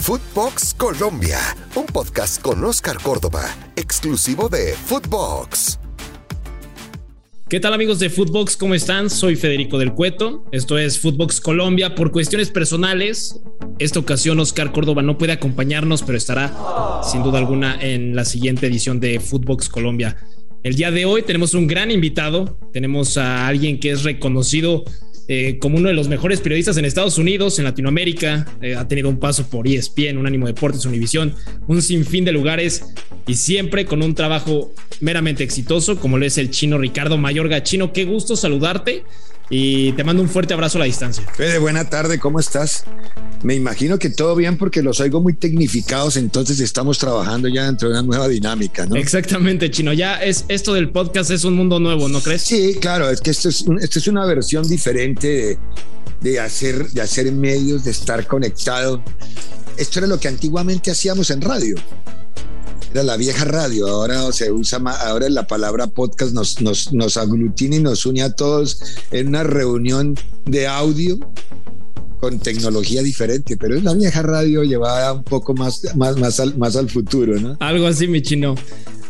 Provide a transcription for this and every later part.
Footbox Colombia, un podcast con Oscar Córdoba, exclusivo de Footbox. ¿Qué tal amigos de Footbox? ¿Cómo están? Soy Federico del Cueto. Esto es Footbox Colombia. Por cuestiones personales, esta ocasión Oscar Córdoba no puede acompañarnos, pero estará sin duda alguna en la siguiente edición de Footbox Colombia. El día de hoy tenemos un gran invitado. Tenemos a alguien que es reconocido eh, como uno de los mejores periodistas en Estados Unidos, en Latinoamérica. Eh, ha tenido un paso por ESPN, un ánimo Deportes, Univisión, un sinfín de lugares y siempre con un trabajo meramente exitoso, como lo es el chino Ricardo Mayorga. Chino, qué gusto saludarte y te mando un fuerte abrazo a la distancia. Fede, buena tarde, ¿cómo estás? Me imagino que todo bien porque los oigo muy tecnificados, entonces estamos trabajando ya dentro de una nueva dinámica, ¿no? Exactamente, Chino. Ya es esto del podcast es un mundo nuevo, ¿no crees? Sí, claro, es que esto es, esto es una versión diferente de, hacer, de hacer medios, de estar conectado. Esto era lo que antiguamente hacíamos en radio. Era la vieja radio, ahora se usa ahora la palabra podcast nos, nos, nos aglutina y nos une a todos en una reunión de audio con tecnología diferente, pero es la vieja radio llevada un poco más, más, más, al, más al futuro, ¿no? Algo así, mi chino.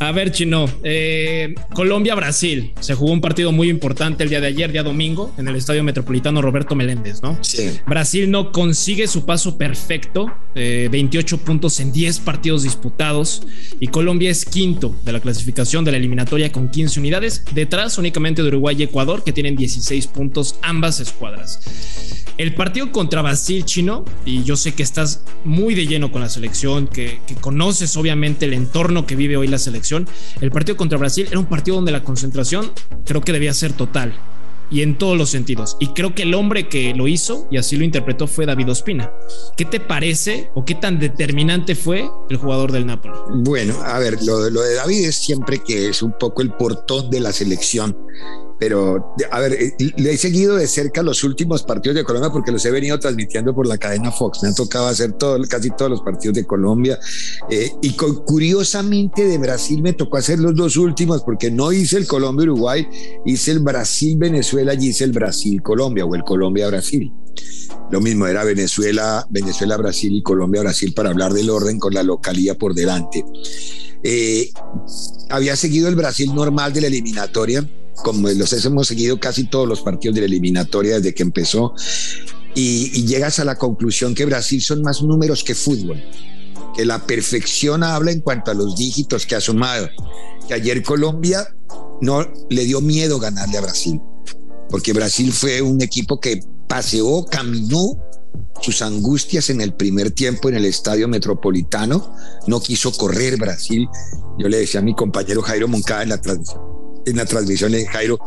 A ver, Chino, eh, Colombia-Brasil. Se jugó un partido muy importante el día de ayer, día domingo, en el Estadio Metropolitano Roberto Meléndez, ¿no? Sí. Brasil no consigue su paso perfecto, 28 eh, puntos en 10 partidos disputados, y Colombia es quinto de la clasificación de la eliminatoria con 15 unidades, detrás únicamente de Uruguay y Ecuador, que tienen 16 puntos ambas escuadras. El partido contra Brasil chino, y yo sé que estás muy de lleno con la selección, que, conoces obviamente el entorno que vive hoy la selección, el partido contra Brasil era un partido donde la concentración creo que debía ser total y en todos los sentidos. Y creo que el hombre que lo hizo y así lo interpretó fue David Ospina. ¿Qué te parece o qué tan determinante fue el jugador del Napoli? Bueno, a ver, lo, lo de David es siempre que es un poco el portón de la selección pero a ver, eh, le he seguido de cerca los últimos partidos de Colombia porque los he venido transmitiendo por la cadena Fox. Me ha tocado hacer todo, casi todos los partidos de Colombia. Eh, y curiosamente de Brasil me tocó hacer los dos últimos porque no hice el Colombia-Uruguay, hice el Brasil-Venezuela y hice el Brasil-Colombia o el Colombia-Brasil. Lo mismo era Venezuela, Venezuela-Brasil y Colombia-Brasil para hablar del orden con la localía por delante. Eh, había seguido el Brasil normal de la eliminatoria como los hemos seguido casi todos los partidos de la eliminatoria desde que empezó, y, llegas a la conclusión que Brasil son más números que fútbol, que la perfección habla en cuanto a los dígitos que ha sumado, que ayer Colombia no le dio miedo ganarle a Brasil, porque Brasil fue un equipo que paseó, caminó sus angustias en el primer tiempo en el estadio metropolitano, no quiso correr Brasil. Yo le decía a mi compañero Jairo Moncada en la transmisión, en la transmisión de Jairo,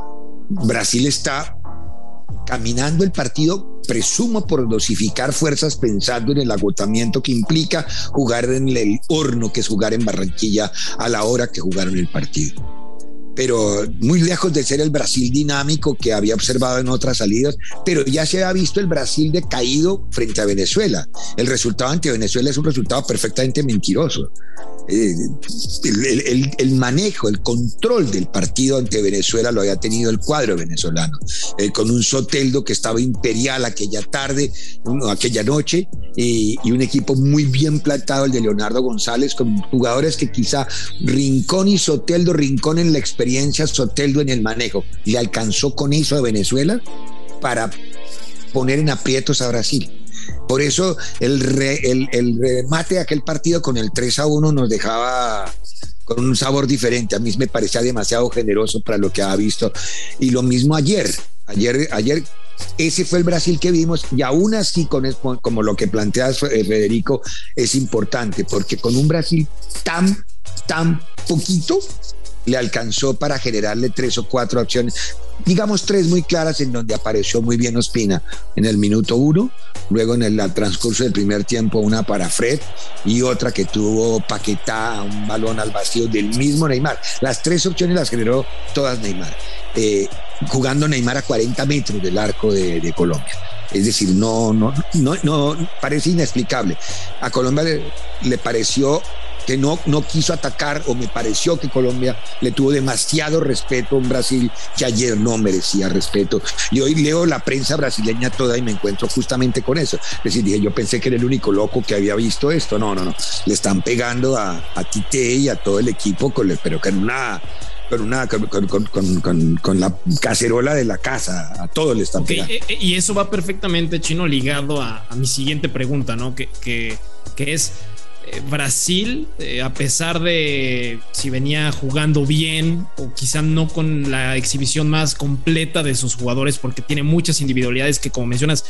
Brasil está caminando el partido, presumo por dosificar fuerzas pensando en el agotamiento que implica jugar en el horno, que es jugar en Barranquilla a la hora que jugaron el partido pero muy lejos de ser el Brasil dinámico que había observado en otras salidas, pero ya se ha visto el Brasil decaído frente a Venezuela. El resultado ante Venezuela es un resultado perfectamente mentiroso. Eh, el, manejo, el control del partido ante Venezuela lo había tenido el cuadro venezolano, eh, con un Soteldo que estaba imperial aquella tarde, aquella noche, y, y un equipo muy bien plantado, el de Leonardo González, con jugadores que quizá Rincón y Soteldo, Rincón en la experiencia, experiencia Soteldo en el manejo. Le alcanzó con eso a Venezuela para poner en aprietos a Brasil. Por eso el, el, el, remate de aquel partido con el 3 a 1 nos dejaba con un sabor diferente. A mí me parecía demasiado generoso para lo que había visto. Y lo mismo ayer. Ayer, ayer ese fue el Brasil que vimos y aún así, con, como lo que planteas, eh, Federico, es importante, porque con un Brasil tan, tan poquito, le alcanzó para generarle tres o cuatro opciones, digamos tres muy claras en donde apareció muy bien Ospina en el minuto uno, luego en el transcurso del primer tiempo una para Fred y otra que tuvo Paquetá, un balón al vacío del mismo Neymar. Las tres opciones las generó todas Neymar, eh, jugando Neymar a 40 metros del arco de, Colombia. Es decir, no, no, no, no, parece inexplicable. A Colombia le pareció que no, no quiso atacar o me pareció que Colombia le tuvo demasiado respeto a un Brasil que ayer no merecía respeto. Y hoy leo la prensa brasileña toda y me encuentro justamente con eso. Es decir, dije, yo pensé que era el único loco que había visto esto. No, no, no. Le están pegando a, a Tite y a todo el equipo, con, pero con una con una con, la cacerola de la casa, a todos le están pegando. Eh, eh, y eso va perfectamente, Chino, ligado a, mi siguiente pregunta, ¿no? Que, que, que es eh, Brasil, eh, a pesar de si venía jugando bien o quizá no con la exhibición más completa de sus jugadores, porque tiene muchas individualidades que, como mencionas,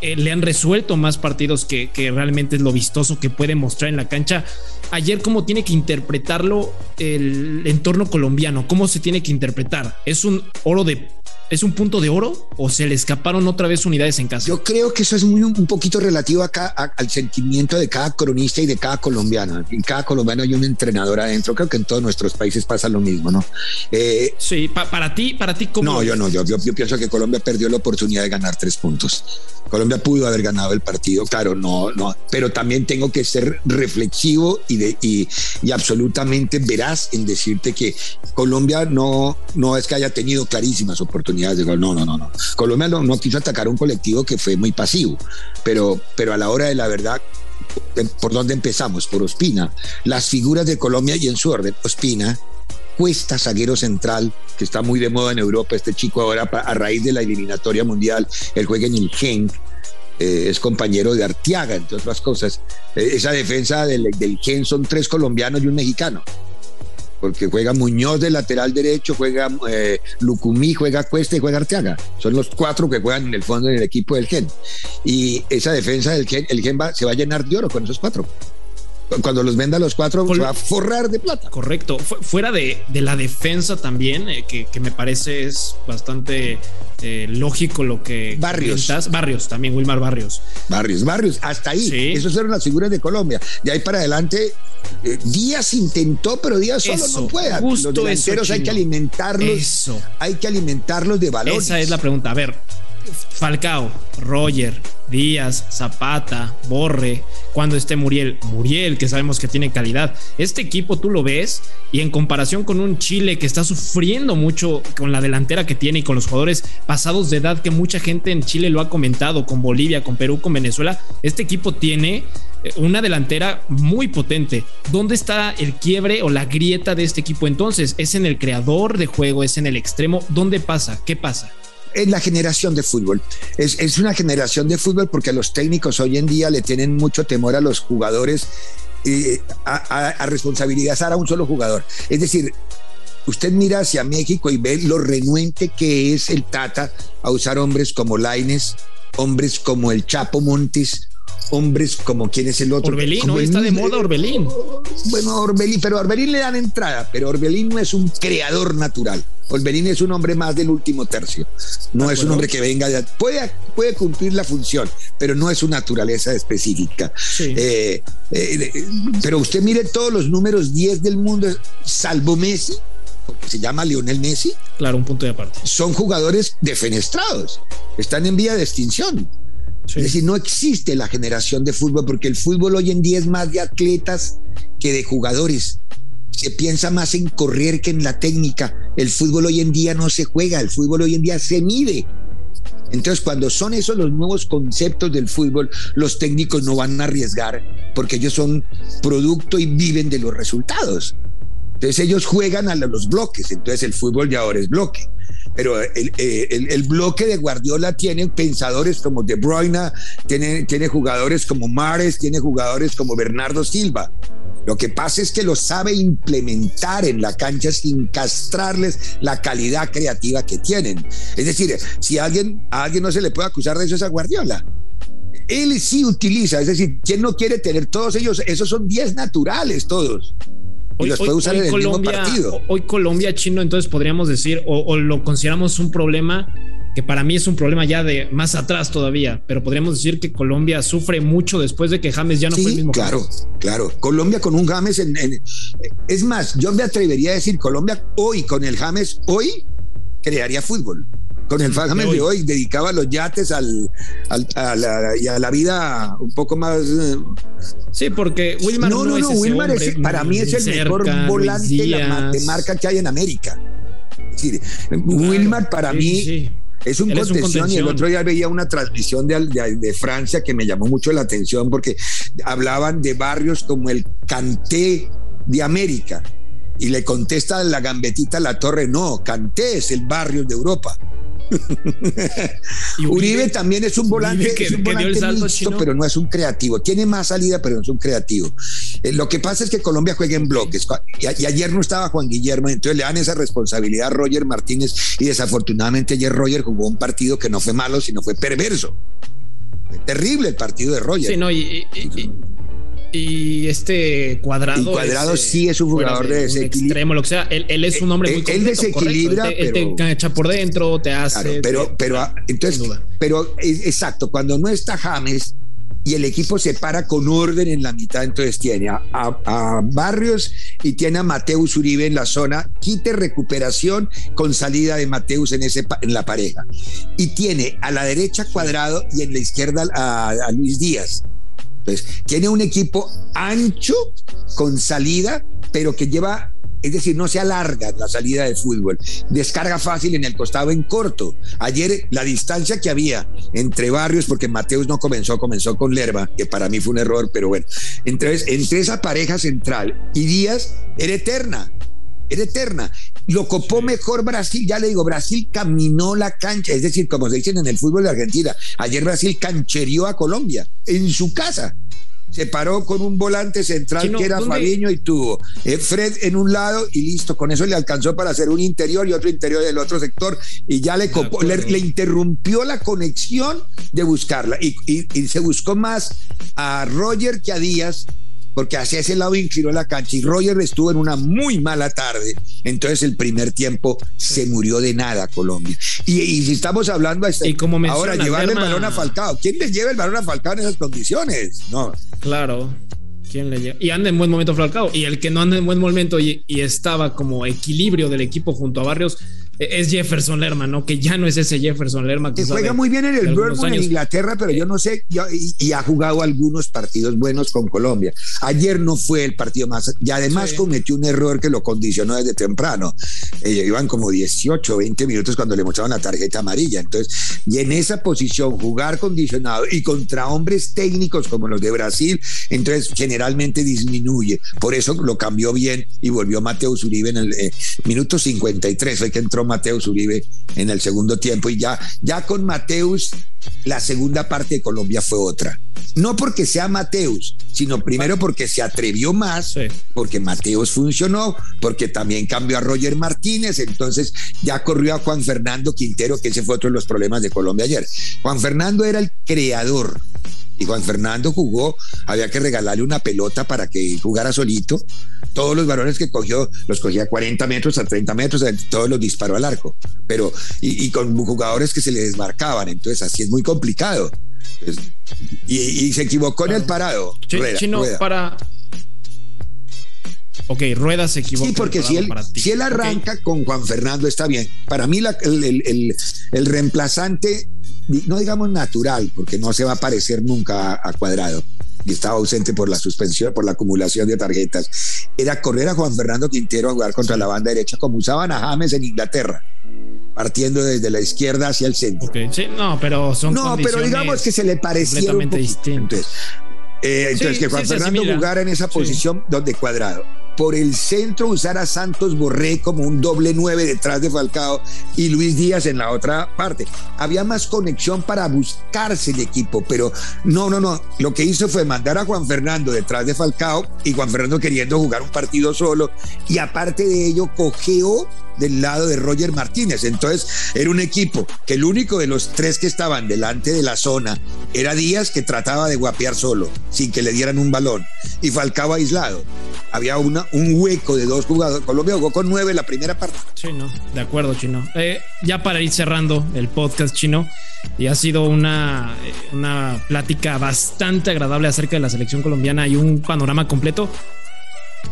eh, le han resuelto más partidos que, que, realmente es lo vistoso que puede mostrar en la cancha. Ayer, ¿cómo tiene que interpretarlo el entorno colombiano? ¿Cómo se tiene que interpretar? ¿Es un oro de ¿Es un punto de oro o se le escaparon otra vez unidades en casa? Yo creo que eso es muy, un poquito relativo acá, al sentimiento de cada cronista y de cada colombiano. En cada colombiano hay un entrenador adentro. Creo que en todos nuestros países pasa lo mismo, ¿no? Eh, sí, para ti, para ti, ¿cómo? No, yo no. Yo, yo, pienso que Colombia perdió la oportunidad de ganar tres puntos. Colombia pudo haber ganado el partido, claro, no, no, pero también tengo que ser reflexivo y, de, y, y absolutamente veraz en decirte que Colombia no, no es que haya tenido clarísimas oportunidades no, no, no, no. Colombia no, quiso atacar un colectivo que fue muy pasivo, pero, pero a la hora de la verdad, em, ¿por dónde empezamos? Por Ospina. Las figuras de Colombia y en su orden, Ospina, Cuesta, zaguero central, que está muy de moda en Europa, este chico ahora a raíz de la eliminatoria mundial, él juega en el Genk, eh, es compañero de Artiaga, entre otras cosas. Eh, esa defensa del, del Gen son tres colombianos y un mexicano porque juega Muñoz de lateral derecho, juega eh, Lucumí, juega Cuesta y juega Arteaga. Son los cuatro que juegan en el fondo en el equipo del Gen. Y esa defensa del Gen, el Gen se va a llenar de oro con esos cuatro cuando los venda los cuatro, se va a forrar de plata. Correcto. Fuera de, la defensa también, eh, que, me parece es bastante eh, lógico lo que. Barrios. Barrios también, Wilmar Barrios. Barrios, Barrios, hasta ahí. Sí. Esas fueron las figuras de Colombia. De ahí para adelante, eh, Díaz intentó, pero Díaz solo no puede. Los delanteros hay que alimentarlos. Eso. Hay que alimentarlos de valores. Esa es la pregunta. A ver, Falcao, Roger, Díaz, Zapata, Borre, cuando esté Muriel, Muriel, que sabemos que tiene calidad. Este equipo tú lo ves y en comparación con un Chile que está sufriendo mucho con la delantera que tiene y con los jugadores pasados de edad que mucha gente en Chile lo ha comentado, con Bolivia, con Perú, con Venezuela, este equipo tiene eh, una delantera muy potente. ¿Dónde está el quiebre o la grieta de este equipo entonces? ¿Es en el creador de juego? ¿Es en el extremo? ¿Dónde pasa? ¿Qué pasa? Es la generación de fútbol. Es, una generación de fútbol porque los técnicos hoy en día le tienen mucho temor a los jugadores eh, a, a, responsabilizar a un solo jugador. Es decir, usted mira hacia México y ve lo renuente que es el Tata a usar hombres como Laines, hombres como el Chapo Montes, hombres como quién es el otro. Orbelín, ¿no? Está de moda Orbelín. Bueno, Orbelín, pero a Orbelín le dan entrada, pero Orbelín no es un creador natural. Orbelín es un hombre más del último tercio. No es un hombre que venga de... Puede, puede cumplir la función, pero no es su naturaleza específica. Eh, eh, pero usted mire todos los números 10 del mundo, salvo Messi, porque se llama Lionel Messi. Claro, un punto de aparte. Son jugadores defenestrados, están en vía de extinción. Es decir, no existe la generación de fútbol porque el fútbol hoy en día es más de atletas que de jugadores. Se piensa más en correr que en la técnica. El fútbol hoy en día no se juega, el fútbol hoy en día se mide. Entonces, cuando son esos los nuevos conceptos del fútbol, los técnicos no van a arriesgar porque ellos son producto y viven de los resultados. Entonces ellos juegan a los bloques, entonces el fútbol de ahora es bloque. Pero el, el, bloque de Guardiola tiene pensadores como De Bruyne, tiene, jugadores como Mares, tiene jugadores como Bernardo Silva. Lo que pasa es que lo sabe implementar en la cancha sin castrarles la calidad creativa que tienen. Es decir, si alguien, a alguien no se le puede acusar de eso es a Guardiola él sí utiliza, es decir, ¿quién no quiere tener todos ellos? Esos son 10 naturales todos. Hoy, los puede usar en el Colombia, mismo partido. Hoy Colombia chino, entonces podríamos decir, o, lo consideramos un problema que para mí es un problema ya de más atrás todavía, pero podríamos decir que Colombia sufre mucho después de que James ya no fue el mismo. Claro, claro. Colombia con un James en, es más, yo me atrevería a decir Colombia hoy con el James hoy crearía fútbol con el James de hoy, dedicaba los yates al, a la, y a la vida un poco más. Eh, sí, porque Wilmar no, no, no, Wilmar para mí es el mejor volante de marca que hay en América. Wilmar para mí es un contención, y el otro día veía una transmisión de, de, Francia que me llamó mucho la atención porque hablaban de barrios como el Canté de América y le contesta la gambetita la torre, no, Canté es el barrio de Europa. Uribe, también es un volante, que, es un volante pero no es un creativo. Tiene más salida, pero no es un creativo. Eh, lo que pasa es que Colombia juega en bloques. Y, ayer no estaba Juan Guillermo, entonces le dan esa responsabilidad a Roger Martínez. Y desafortunadamente ayer Roger jugó un partido que no fue malo, sino fue perverso. terrible el partido de Roger. Sí, no, y, y este cuadrado. Y cuadrado sí es un jugador de desequilibrio. Extremo, lo que sea. Él, es un hombre muy Él desequilibra. Él te, echa por dentro, te hace. pero, pero, ah, entonces, pero exacto, cuando no está James y el equipo se para con orden en la mitad, entonces tiene a, a, Barrios y tiene a Mateus Uribe en la zona, quite recuperación con salida de Mateus en, ese, en la pareja. Y tiene a la derecha cuadrado y en la izquierda a Luis Díaz. Tiene un equipo ancho con salida, pero que lleva, es decir, no se alarga la salida de fútbol. Descarga fácil en el costado en corto. Ayer la distancia que había entre barrios, porque Mateus no comenzó, comenzó con Lerva, que para mí fue un error, pero bueno. Entonces, entre esa pareja central y Díaz era eterna era eterna. Lo copó mejor Brasil, ya le digo, Brasil caminó la cancha, es decir, como se dicen en el fútbol de Argentina, ayer Brasil cancherió a Colombia en su casa. Se paró con un volante central que era Fabiño y tuvo eh, Fred en un lado y listo, con eso le alcanzó para hacer un interior y otro interior del otro sector y ya le copó, le, interrumpió la conexión de buscarla y, y se buscó más a Roger que a Díaz porque hacia ese lado inclinó la cancha y Roger estuvo en una muy mala tarde. Entonces el primer tiempo se murió de nada Colombia. Y, si estamos hablando y como ahora llevarle el balón a Falcao, ¿quién le lleva el balón a Falcao en esas condiciones? No. Claro. ¿Quién le lleva? Y anda en buen momento Falcao. Y el que no anda en buen momento y, y estaba como equilibrio del equipo junto a Barrios es Jefferson Lerma, ¿no? Que ya no es ese Jefferson Lerma. Que juega muy bien en el Birmingham en Inglaterra, pero yo no sé, y, ha jugado algunos partidos buenos con Colombia. Ayer no fue el partido más, y además cometió un error que lo condicionó desde temprano. Eh, iban como 18, 20 minutos cuando le mostraban la tarjeta amarilla. Entonces, y en esa posición, jugar condicionado y contra hombres técnicos como los de Brasil, entonces generalmente disminuye. Por eso lo cambió bien y volvió Mateo Uribe en el eh, minuto 53, fue que entró Mateus Uribe en el segundo tiempo y ya, ya con Mateus la segunda parte de Colombia fue otra. No porque sea Mateus, sino primero porque se atrevió más, porque Mateus funcionó, porque también cambió a Roger Martínez, entonces ya corrió a Juan Fernando Quintero, que ese fue otro de los problemas de Colombia ayer. Juan Fernando era el creador, y Juan Fernando jugó, había que regalarle una pelota para que jugara solito. Todos los varones que cogió, los cogía a 40 metros, a 30 metros, todos los disparó al arco. Pero, y, con jugadores que se le desmarcaban, entonces así es muy complicado. y, se equivocó en el parado. Chino, para, Ok, Rueda se equivoca. Sí, porque si él, si él arranca con Juan Fernando está bien. Para mí el, el, reemplazante no digamos natural, porque no se va a parecer nunca a, Cuadrado, y estaba ausente por la suspensión, por la acumulación de tarjetas, era correr a Juan Fernando Quintero a jugar contra la banda derecha, como usaban a James en Inglaterra, partiendo desde la izquierda hacia el centro. Sí, no, pero son No, pero digamos que se le parecía un Entonces, eh, entonces que Juan Fernando jugara en esa posición donde Cuadrado por el centro usar a Santos Borré como un doble nueve detrás de Falcao y Luis Díaz en la otra parte. Había más conexión para buscarse el equipo, pero no, no, no. Lo que hizo fue mandar a Juan Fernando detrás de Falcao y Juan Fernando queriendo jugar un partido solo y aparte de ello cogeó del lado de Roger Martínez. Entonces era un equipo que el único de los tres que estaban delante de la zona era Díaz que trataba de guapear solo, sin que le dieran un balón, y Falcao aislado. Había una un hueco de dos jugadores. Colombia jugó con nueve la primera parte. Chino, de acuerdo, Chino. Eh, ya para ir cerrando el podcast, Chino, y ha sido una, eh, una plática bastante agradable acerca de la selección colombiana y un panorama completo.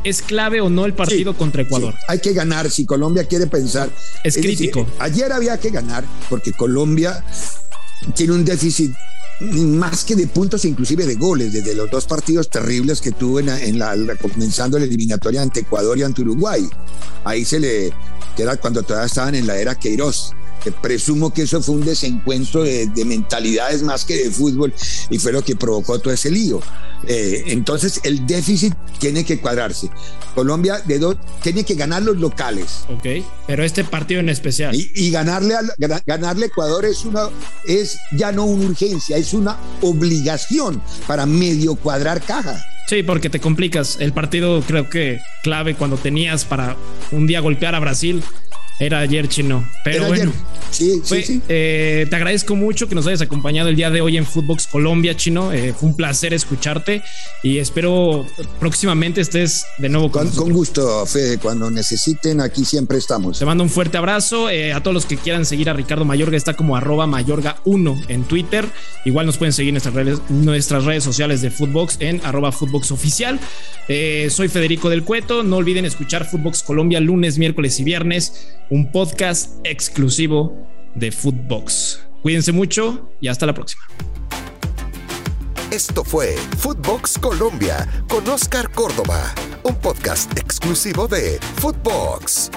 ¿Es clave o no el partido contra Ecuador? Hay que ganar. Si Colombia quiere pensar. Es, crítico. ayer había que ganar porque Colombia tiene un déficit más que de puntos, inclusive de goles, desde los dos partidos terribles que tuvo en, la, comenzando la eliminatoria ante Ecuador y ante Uruguay. Ahí se le, que era cuando todavía estaban en la era Queiroz. Que presumo que eso fue un desencuentro de, mentalidades más que de fútbol y fue lo que provocó todo ese lío. Eh, entonces el déficit tiene que cuadrarse. Colombia de dos tiene que ganar los locales. Ok, pero este partido en especial. Y, ganarle, a, ganarle a Ecuador es, una, es ya no una urgencia, es una obligación para medio cuadrar caja. Sí, porque te complicas. El partido creo que clave cuando tenías para un día golpear a Brasil era ayer chino. Pero bueno, Sí, sí, sí. Eh, te agradezco mucho que nos hayas acompañado el día de hoy en Footbox Colombia, chino. Eh, fue un placer escucharte y espero próximamente estés de nuevo con, con, con gusto, Fede. Cuando necesiten, aquí siempre estamos. Te mando un fuerte abrazo. Eh, a todos los que quieran seguir a Ricardo Mayorga, está como arroba mayorga1 en Twitter. Igual nos pueden seguir en nuestras redes, nuestras redes sociales de Footbox en arroba Footbox Oficial. soy Federico del Cueto. No olviden escuchar Footbox Colombia lunes, miércoles y viernes un podcast exclusivo de Footbox. Cuídense mucho y hasta la próxima. Esto fue Footbox Colombia con Oscar Córdoba, un podcast exclusivo de Footbox.